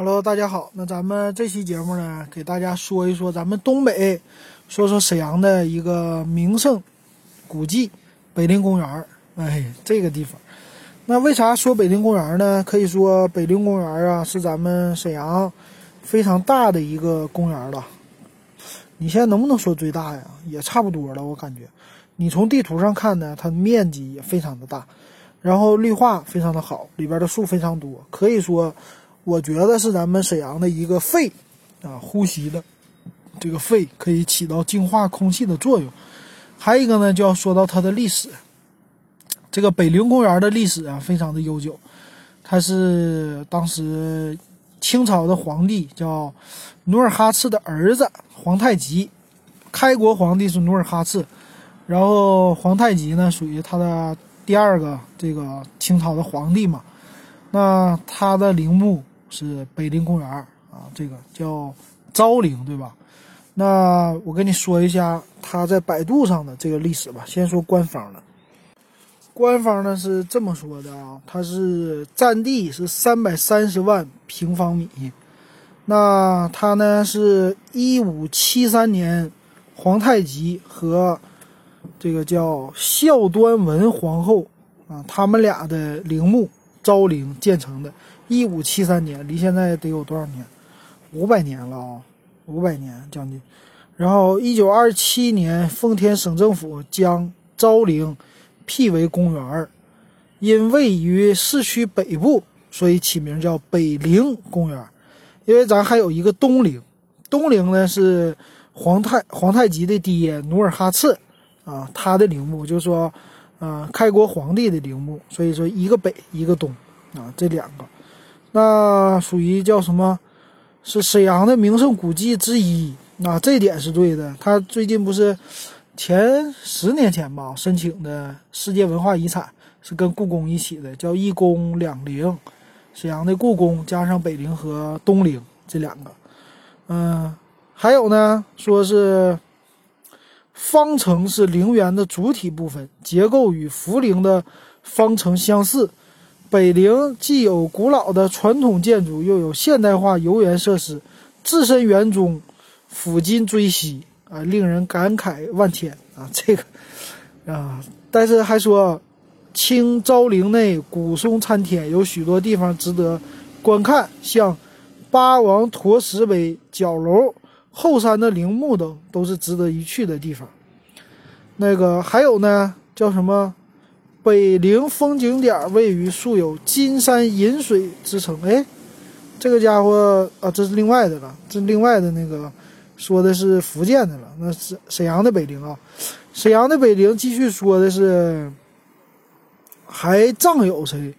Hello，大家好。那咱们这期节目呢，给大家说一说咱们东北，说说沈阳的一个名胜古迹——北陵公园儿。哎，这个地方，那为啥说北陵公园呢？可以说北陵公园啊，是咱们沈阳非常大的一个公园了。你现在能不能说最大呀？也差不多了，我感觉。你从地图上看呢，它面积也非常的大，然后绿化非常的好，里边的树非常多，可以说。我觉得是咱们沈阳的一个肺，啊，呼吸的这个肺可以起到净化空气的作用。还有一个呢，就要说到它的历史。这个北陵公园的历史啊，非常的悠久。它是当时清朝的皇帝叫努尔哈赤的儿子皇太极，开国皇帝是努尔哈赤，然后皇太极呢属于他的第二个这个清朝的皇帝嘛。那他的陵墓。是北陵公园啊，这个叫昭陵，对吧？那我跟你说一下它在百度上的这个历史吧。先说官方的，官方呢是这么说的啊，它是占地是三百三十万平方米。那它呢是一五七三年皇太极和这个叫孝端文皇后啊，他们俩的陵墓昭陵建成的。一五七三年，离现在得有多少年？五百年了啊，五百年将近。然后一九二七年，奉天省政府将昭陵辟为公园儿，因位于市区北部，所以起名叫北陵公园。因为咱还有一个东陵，东陵呢是皇太皇太极的爹努尔哈赤啊，他的陵墓，就是说，呃，开国皇帝的陵墓。所以说一个北一个东啊，这两个。那属于叫什么？是沈阳的名胜古迹之一。那这点是对的。他最近不是前十年前吧申请的世界文化遗产，是跟故宫一起的，叫一宫两陵。沈阳的故宫加上北陵和东陵这两个。嗯，还有呢，说是方城是陵园的主体部分，结构与福陵的方城相似。北陵既有古老的传统建筑，又有现代化游园设施，置身园中，抚今追昔啊，令人感慨万千啊！这个啊，但是还说，清昭陵内古松参天，有许多地方值得观看，像八王陀石碑、角楼、后山的陵墓等，都是值得一去的地方。那个还有呢，叫什么？北陵风景点位于素有“金山银水”之称。哎，这个家伙啊，这是另外的了，这另外的那个说的是福建的了。那是沈阳的北陵啊，沈阳的北陵继续说的是还葬有谁？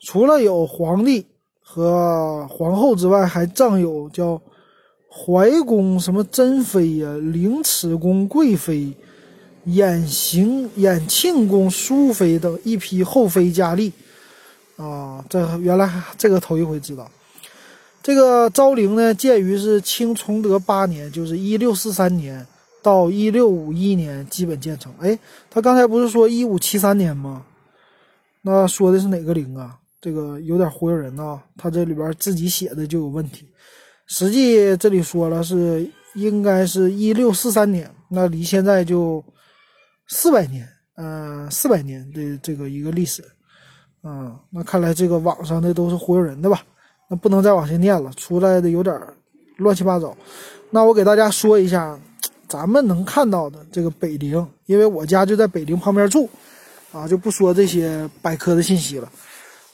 除了有皇帝和皇后之外，还葬有叫怀公什么珍妃呀、凌迟宫贵妃。衍行衍庆宫淑妃等一批后妃佳丽，啊，这原来这个头一回知道。这个昭陵呢，建于是清崇德八年，就是一六四三年到一六五一年，基本建成。哎，他刚才不是说一五七三年吗？那说的是哪个陵啊？这个有点忽悠人呐。他这里边自己写的就有问题。实际这里说了是应该是一六四三年，那离现在就。四百年，嗯，四百年的这个一个历史，嗯，那看来这个网上的都是忽悠人的吧？那不能再往下念了，出来的有点乱七八糟。那我给大家说一下，咱们能看到的这个北陵，因为我家就在北陵旁边住，啊，就不说这些百科的信息了。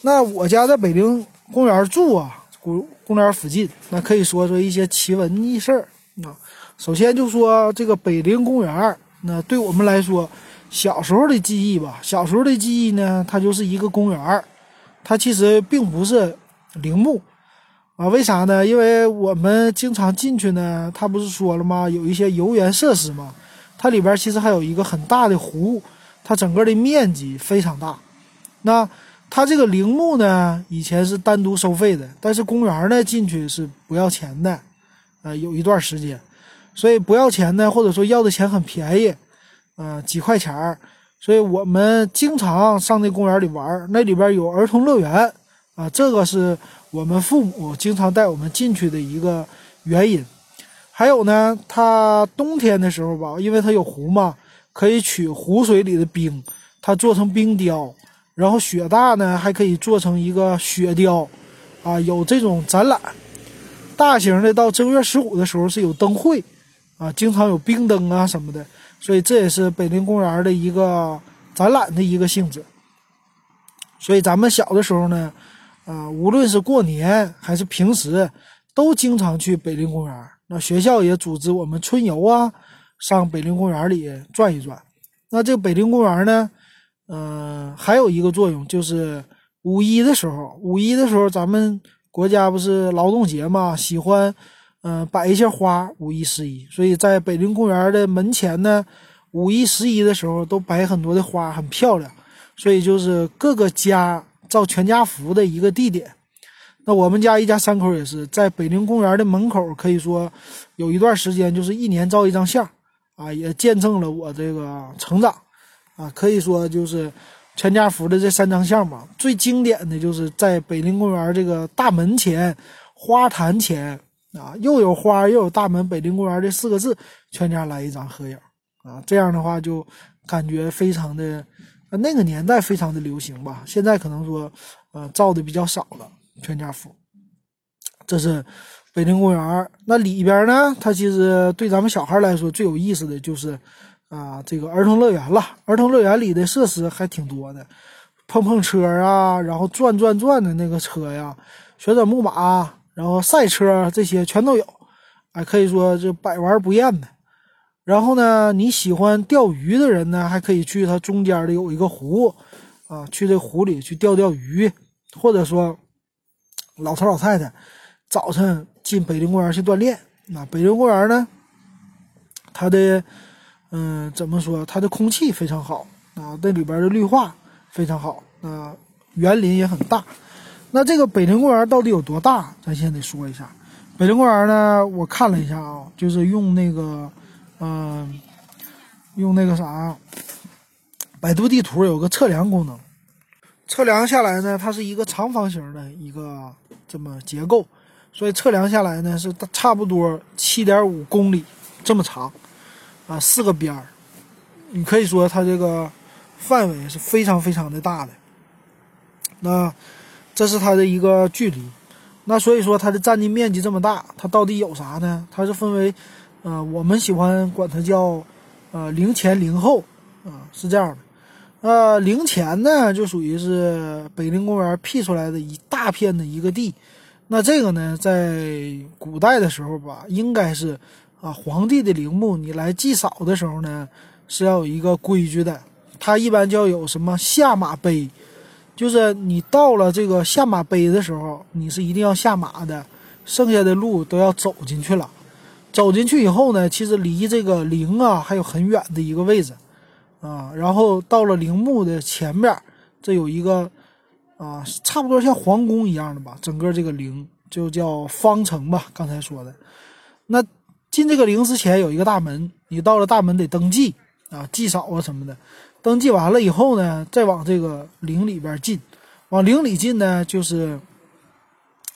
那我家在北陵公园住啊，公公园附近，那可以说说一些奇闻异事儿啊。首先就说这个北陵公园。那对我们来说，小时候的记忆吧，小时候的记忆呢，它就是一个公园儿，它其实并不是陵墓啊。为啥呢？因为我们经常进去呢，它不是说了吗？有一些游园设施嘛，它里边其实还有一个很大的湖，它整个的面积非常大。那它这个陵墓呢，以前是单独收费的，但是公园呢进去是不要钱的，呃，有一段时间。所以不要钱呢，或者说要的钱很便宜，呃，几块钱儿。所以我们经常上那公园里玩，那里边有儿童乐园，啊，这个是我们父母经常带我们进去的一个原因。还有呢，它冬天的时候吧，因为它有湖嘛，可以取湖水里的冰，它做成冰雕。然后雪大呢，还可以做成一个雪雕，啊，有这种展览。大型的到正月十五的时候是有灯会，啊，经常有冰灯啊什么的。所以这也是北陵公园的一个展览的一个性质。所以咱们小的时候呢，啊，无论是过年还是平时，都经常去北陵公园。那学校也组织我们春游啊，上北陵公园里转一转。那这个北陵公园呢？嗯，还有一个作用就是五一的时候，五一的时候咱们国家不是劳动节嘛，喜欢嗯摆一些花，五一十一，所以在北陵公园的门前呢，五一十一的时候都摆很多的花，很漂亮，所以就是各个家照全家福的一个地点。那我们家一家三口也是在北陵公园的门口，可以说有一段时间就是一年照一张相，啊，也见证了我这个成长。啊，可以说就是全家福的这三张相吧。最经典的就是在北陵公园这个大门前花坛前啊，又有花又有大门，北陵公园这四个字，全家来一张合影啊。这样的话就感觉非常的，那个年代非常的流行吧。现在可能说，呃，照的比较少了。全家福，这是北陵公园。那里边呢，它其实对咱们小孩来说最有意思的就是。啊，这个儿童乐园了，儿童乐园里的设施还挺多的，碰碰车啊，然后转转转的那个车呀，旋转木马，然后赛车这些全都有，哎，可以说这百玩不厌的。然后呢，你喜欢钓鱼的人呢，还可以去它中间的有一个湖，啊，去这湖里去钓钓鱼，或者说老头老太太早晨进北陵公园去锻炼。那北陵公园呢，它的。嗯，怎么说？它的空气非常好啊，那里边的绿化非常好啊，园林也很大。那这个北陵公园到底有多大？咱先得说一下。北陵公园呢，我看了一下啊，就是用那个，嗯，用那个啥，百度地图有个测量功能，测量下来呢，它是一个长方形的一个这么结构，所以测量下来呢是差不多七点五公里这么长。啊，四个边儿，你可以说它这个范围是非常非常的大的。那这是它的一个距离。那所以说它的占地面积这么大，它到底有啥呢？它是分为，呃，我们喜欢管它叫，呃，陵前陵后啊，是这样的。呃，陵前呢就属于是北陵公园辟出来的一大片的一个地。那这个呢，在古代的时候吧，应该是。啊，皇帝的陵墓，你来祭扫的时候呢，是要有一个规矩的。它一般叫有什么下马碑，就是你到了这个下马碑的时候，你是一定要下马的，剩下的路都要走进去了。走进去以后呢，其实离这个陵啊还有很远的一个位置啊。然后到了陵墓的前面，这有一个啊，差不多像皇宫一样的吧，整个这个陵就叫方城吧。刚才说的那。进这个陵之前有一个大门，你到了大门得登记啊，祭扫啊什么的。登记完了以后呢，再往这个陵里边进。往陵里进呢，就是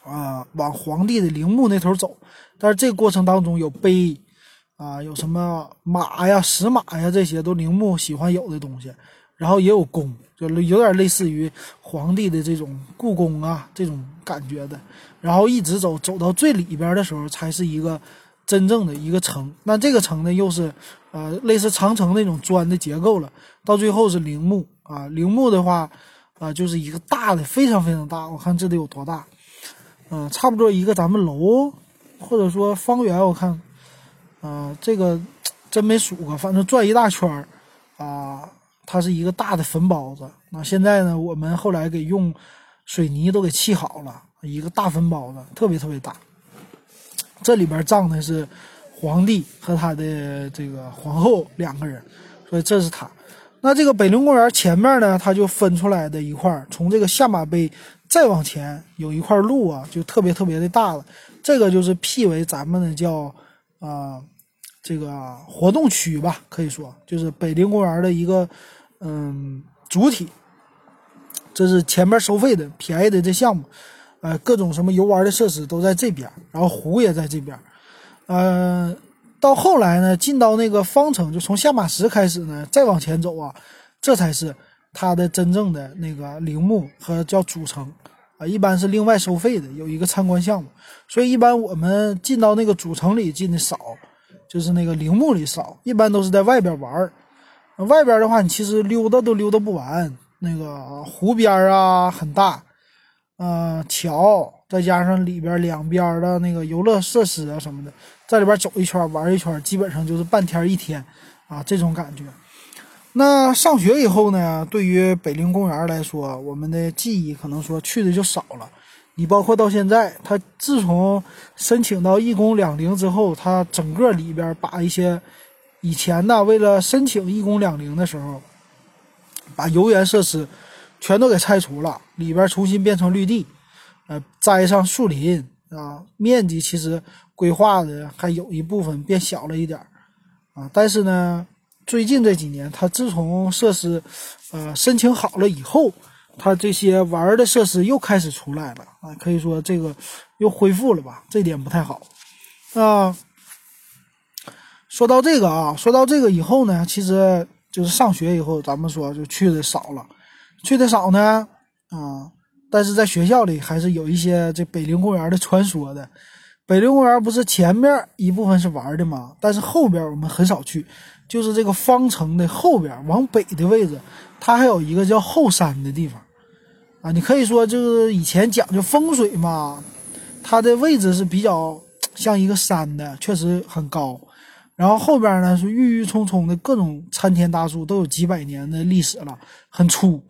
啊，往皇帝的陵墓那头走。但是这个过程当中有碑啊，有什么马呀、石马呀，这些都陵墓喜欢有的东西。然后也有宫，就有点类似于皇帝的这种故宫啊这种感觉的。然后一直走，走到最里边的时候，才是一个。真正的一个城，那这个城呢，又是，呃，类似长城那种砖的结构了。到最后是陵墓啊，陵墓的话，啊，就是一个大的，非常非常大。我看这得有多大？嗯，差不多一个咱们楼，或者说方圆，我看，啊，这个真没数过，反正转一大圈儿，啊，它是一个大的坟包子。那现在呢，我们后来给用水泥都给砌好了，一个大坟包子，特别特别大。这里边葬的是皇帝和他的这个皇后两个人，所以这是他。那这个北陵公园前面呢，它就分出来的一块，从这个下马碑再往前有一块路啊，就特别特别的大了。这个就是辟为咱们的叫啊这个活动区吧，可以说就是北陵公园的一个嗯主体。这是前面收费的便宜的这项目。呃，各种什么游玩的设施都在这边，然后湖也在这边。呃，到后来呢，进到那个方城，就从下马石开始呢，再往前走啊，这才是它的真正的那个陵墓和叫主城啊，一般是另外收费的，有一个参观项目。所以一般我们进到那个主城里进的少，就是那个陵墓里少，一般都是在外边玩儿。外边的话，你其实溜达都溜达不完。那个湖边啊很大，呃，桥再加上里边两边的那个游乐设施啊什么的，在里边走一圈玩一圈，基本上就是半天一天啊这种感觉。那上学以后呢，对于北陵公园来说，我们的记忆可能说去的就少了。你包括到现在，他自从申请到一公两陵之后，他整个里边把一些以前呢为了申请一公两陵的时候。把游园设施全都给拆除了，里边重新变成绿地，呃，栽上树林啊，面积其实规划的还有一部分变小了一点啊。但是呢，最近这几年，它自从设施呃申请好了以后，它这些玩的设施又开始出来了啊，可以说这个又恢复了吧，这点不太好啊。说到这个啊，说到这个以后呢，其实。就是上学以后，咱们说就去的少了，去的少呢，啊，但是在学校里还是有一些这北陵公园的传说的。北陵公园不是前面一部分是玩的吗？但是后边我们很少去，就是这个方城的后边往北的位置，它还有一个叫后山的地方，啊，你可以说就是以前讲究风水嘛，它的位置是比较像一个山的，确实很高。然后后边呢是郁郁葱葱的各种参天大树，都有几百年的历史了，很粗，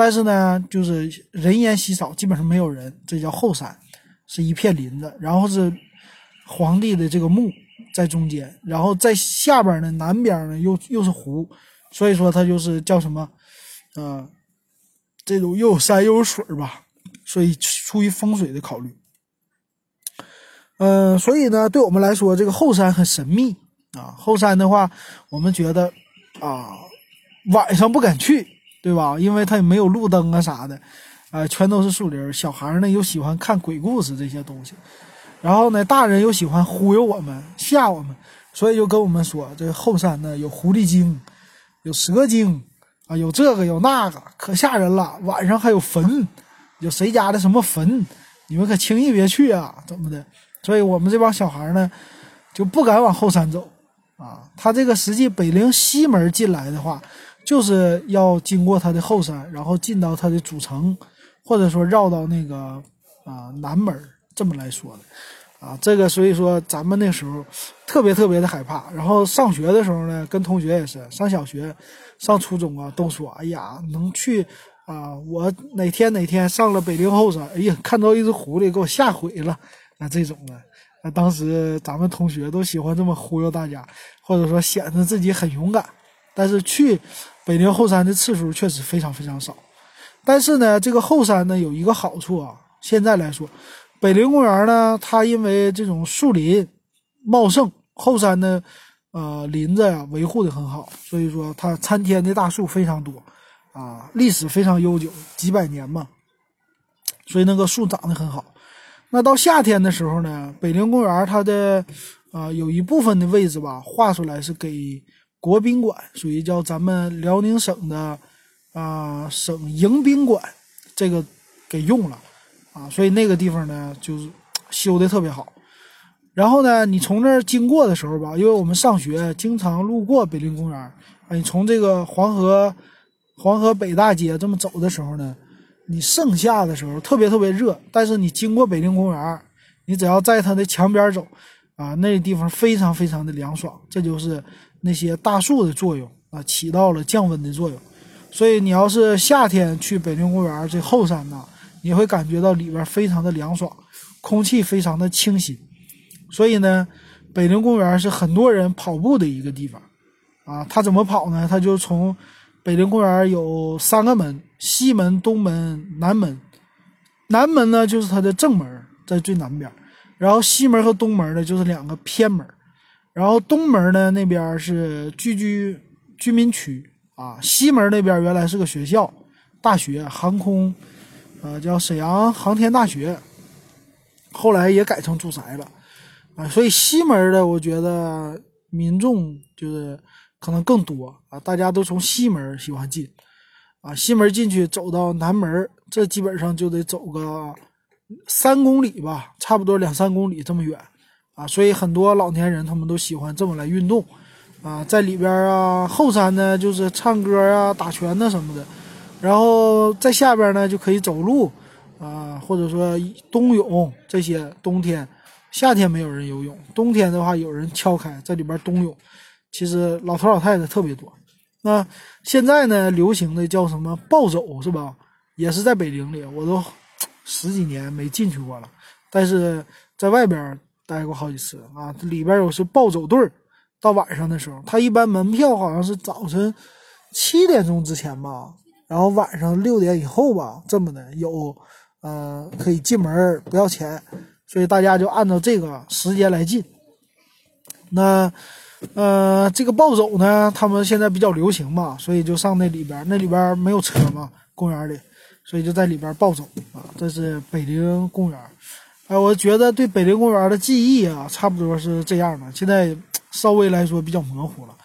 但是呢就是人烟稀少，基本上没有人。这叫后山，是一片林子，然后是皇帝的这个墓在中间，然后在下边呢南边呢又又是湖，所以说它就是叫什么，呃，这种又有山又有水吧，所以出于风水的考虑，嗯，所以呢对我们来说这个后山很神秘。啊，后山的话，我们觉得啊，晚上不敢去，对吧？因为它也没有路灯啊啥的，啊，全都是树林。小孩呢又喜欢看鬼故事这些东西，然后呢，大人又喜欢忽悠我们、吓我们，所以就跟我们说，这后山呢有狐狸精，有蛇精，啊，有这个有那个，可吓人了。晚上还有坟，有谁家的什么坟，你们可轻易别去啊，怎么的？所以我们这帮小孩呢，就不敢往后山走。啊，他这个实际北陵西门进来的话，就是要经过它的后山，然后进到它的主城，或者说绕到那个啊南门这么来说的，啊，这个所以说咱们那时候特别特别的害怕。然后上学的时候呢，跟同学也是上小学、上初中啊，都说哎呀能去啊，我哪天哪天上了北陵后山，哎呀看到一只狐狸给我吓毁了啊这种的。那当时咱们同学都喜欢这么忽悠大家，或者说显得自己很勇敢。但是去北陵后山的次数确实非常非常少。但是呢，这个后山呢有一个好处啊，现在来说，北陵公园呢，它因为这种树林茂盛，后山的呃林子呀维护的很好，所以说它参天的大树非常多啊，历史非常悠久，几百年嘛，所以那个树长得很好。那到夏天的时候呢，北陵公园它的，呃，有一部分的位置吧，划出来是给国宾馆，属于叫咱们辽宁省的，啊，省迎宾馆，这个给用了，啊，所以那个地方呢，就是修的特别好。然后呢，你从那儿经过的时候吧，因为我们上学经常路过北陵公园，啊，你从这个黄河，黄河北大街这么走的时候呢。你盛夏的时候特别特别热，但是你经过北陵公园，你只要在它的墙边走，啊，那地方非常非常的凉爽，这就是那些大树的作用啊，起到了降温的作用。所以你要是夏天去北陵公园这后山呢，你会感觉到里边非常的凉爽，空气非常的清新。所以呢，北陵公园是很多人跑步的一个地方，啊，他怎么跑呢？他就从北陵公园有三个门。西门、东门、南门，南门呢就是它的正门，在最南边，然后西门和东门呢就是两个偏门，然后东门呢那边是聚居居民区啊，西门那边原来是个学校、大学、航空呃，叫沈阳航天大学，后来也改成住宅了，啊，所以西门的我觉得民众就是可能更多啊，大家都从西门喜欢进，啊，西门进去走到南门，这基本上就得走个三公里吧，差不多两三公里这么远，啊，所以很多老年人他们都喜欢这么来运动，啊，在里边啊，后山呢就是唱歌啊、打拳呐什么的。然后在下边呢就可以走路，啊，或者说冬泳这些。冬天、夏天没有人游泳，冬天的话有人敲开在里边冬泳。其实老头老太太特别多。那现在呢流行的叫什么暴走是吧？也是在北陵里，我都十几年没进去过了，但是在外边待过好几次啊。里边有是暴走队到晚上的时候，他一般门票好像是早晨七点钟之前吧。然后晚上六点以后吧，这么的有，呃，可以进门不要钱，所以大家就按照这个时间来进。那，呃，这个暴走呢，他们现在比较流行嘛，所以就上那里边，那里边没有车嘛，公园里，所以就在里边暴走啊。这是北陵公园，哎，我觉得对北陵公园的记忆啊，差不多是这样的。现在稍微来说比较模糊了，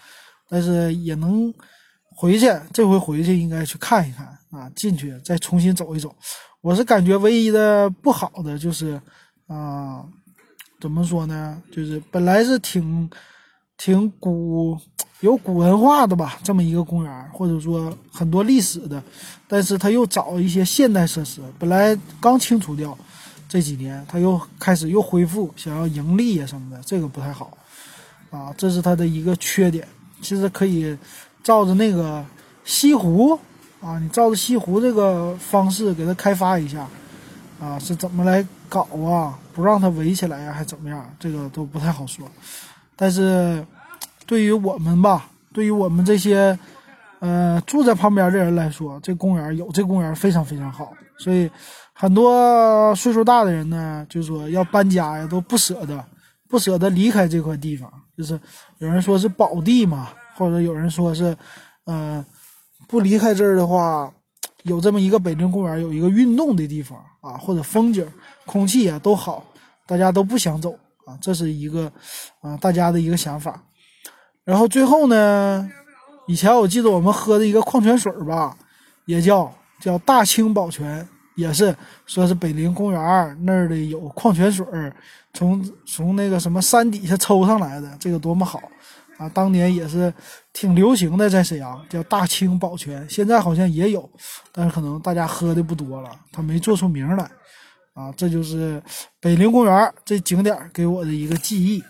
但是也能。回去，这回回去应该去看一看啊，进去再重新走一走。我是感觉唯一的不好的就是，啊，怎么说呢？就是本来是挺挺古有古文化的吧，这么一个公园，或者说很多历史的，但是他又找一些现代设施，本来刚清除掉，这几年他又开始又恢复，想要盈利啊什么的，这个不太好啊，这是他的一个缺点。其实可以。照着那个西湖啊，你照着西湖这个方式给它开发一下啊，是怎么来搞啊？不让它围起来呀，还怎么样？这个都不太好说。但是对于我们吧，对于我们这些呃住在旁边的人来说，这公园有这公园非常非常好。所以很多岁数大的人呢，就说要搬家呀，都不舍得，不舍得离开这块地方。就是有人说是宝地嘛。或者有人说是，嗯，不离开这儿的话，有这么一个北京公园，有一个运动的地方啊，或者风景、空气啊都好，大家都不想走啊，这是一个啊大家的一个想法。然后最后呢，以前我记得我们喝的一个矿泉水吧，也叫叫大清宝泉，也是说是北陵公园那儿的有矿泉水儿，从从那个什么山底下抽上来的，这个多么好。啊，当年也是挺流行的，在沈阳叫大清宝泉，现在好像也有，但是可能大家喝的不多了，它没做出名来。啊，这就是北陵公园这景点给我的一个记忆。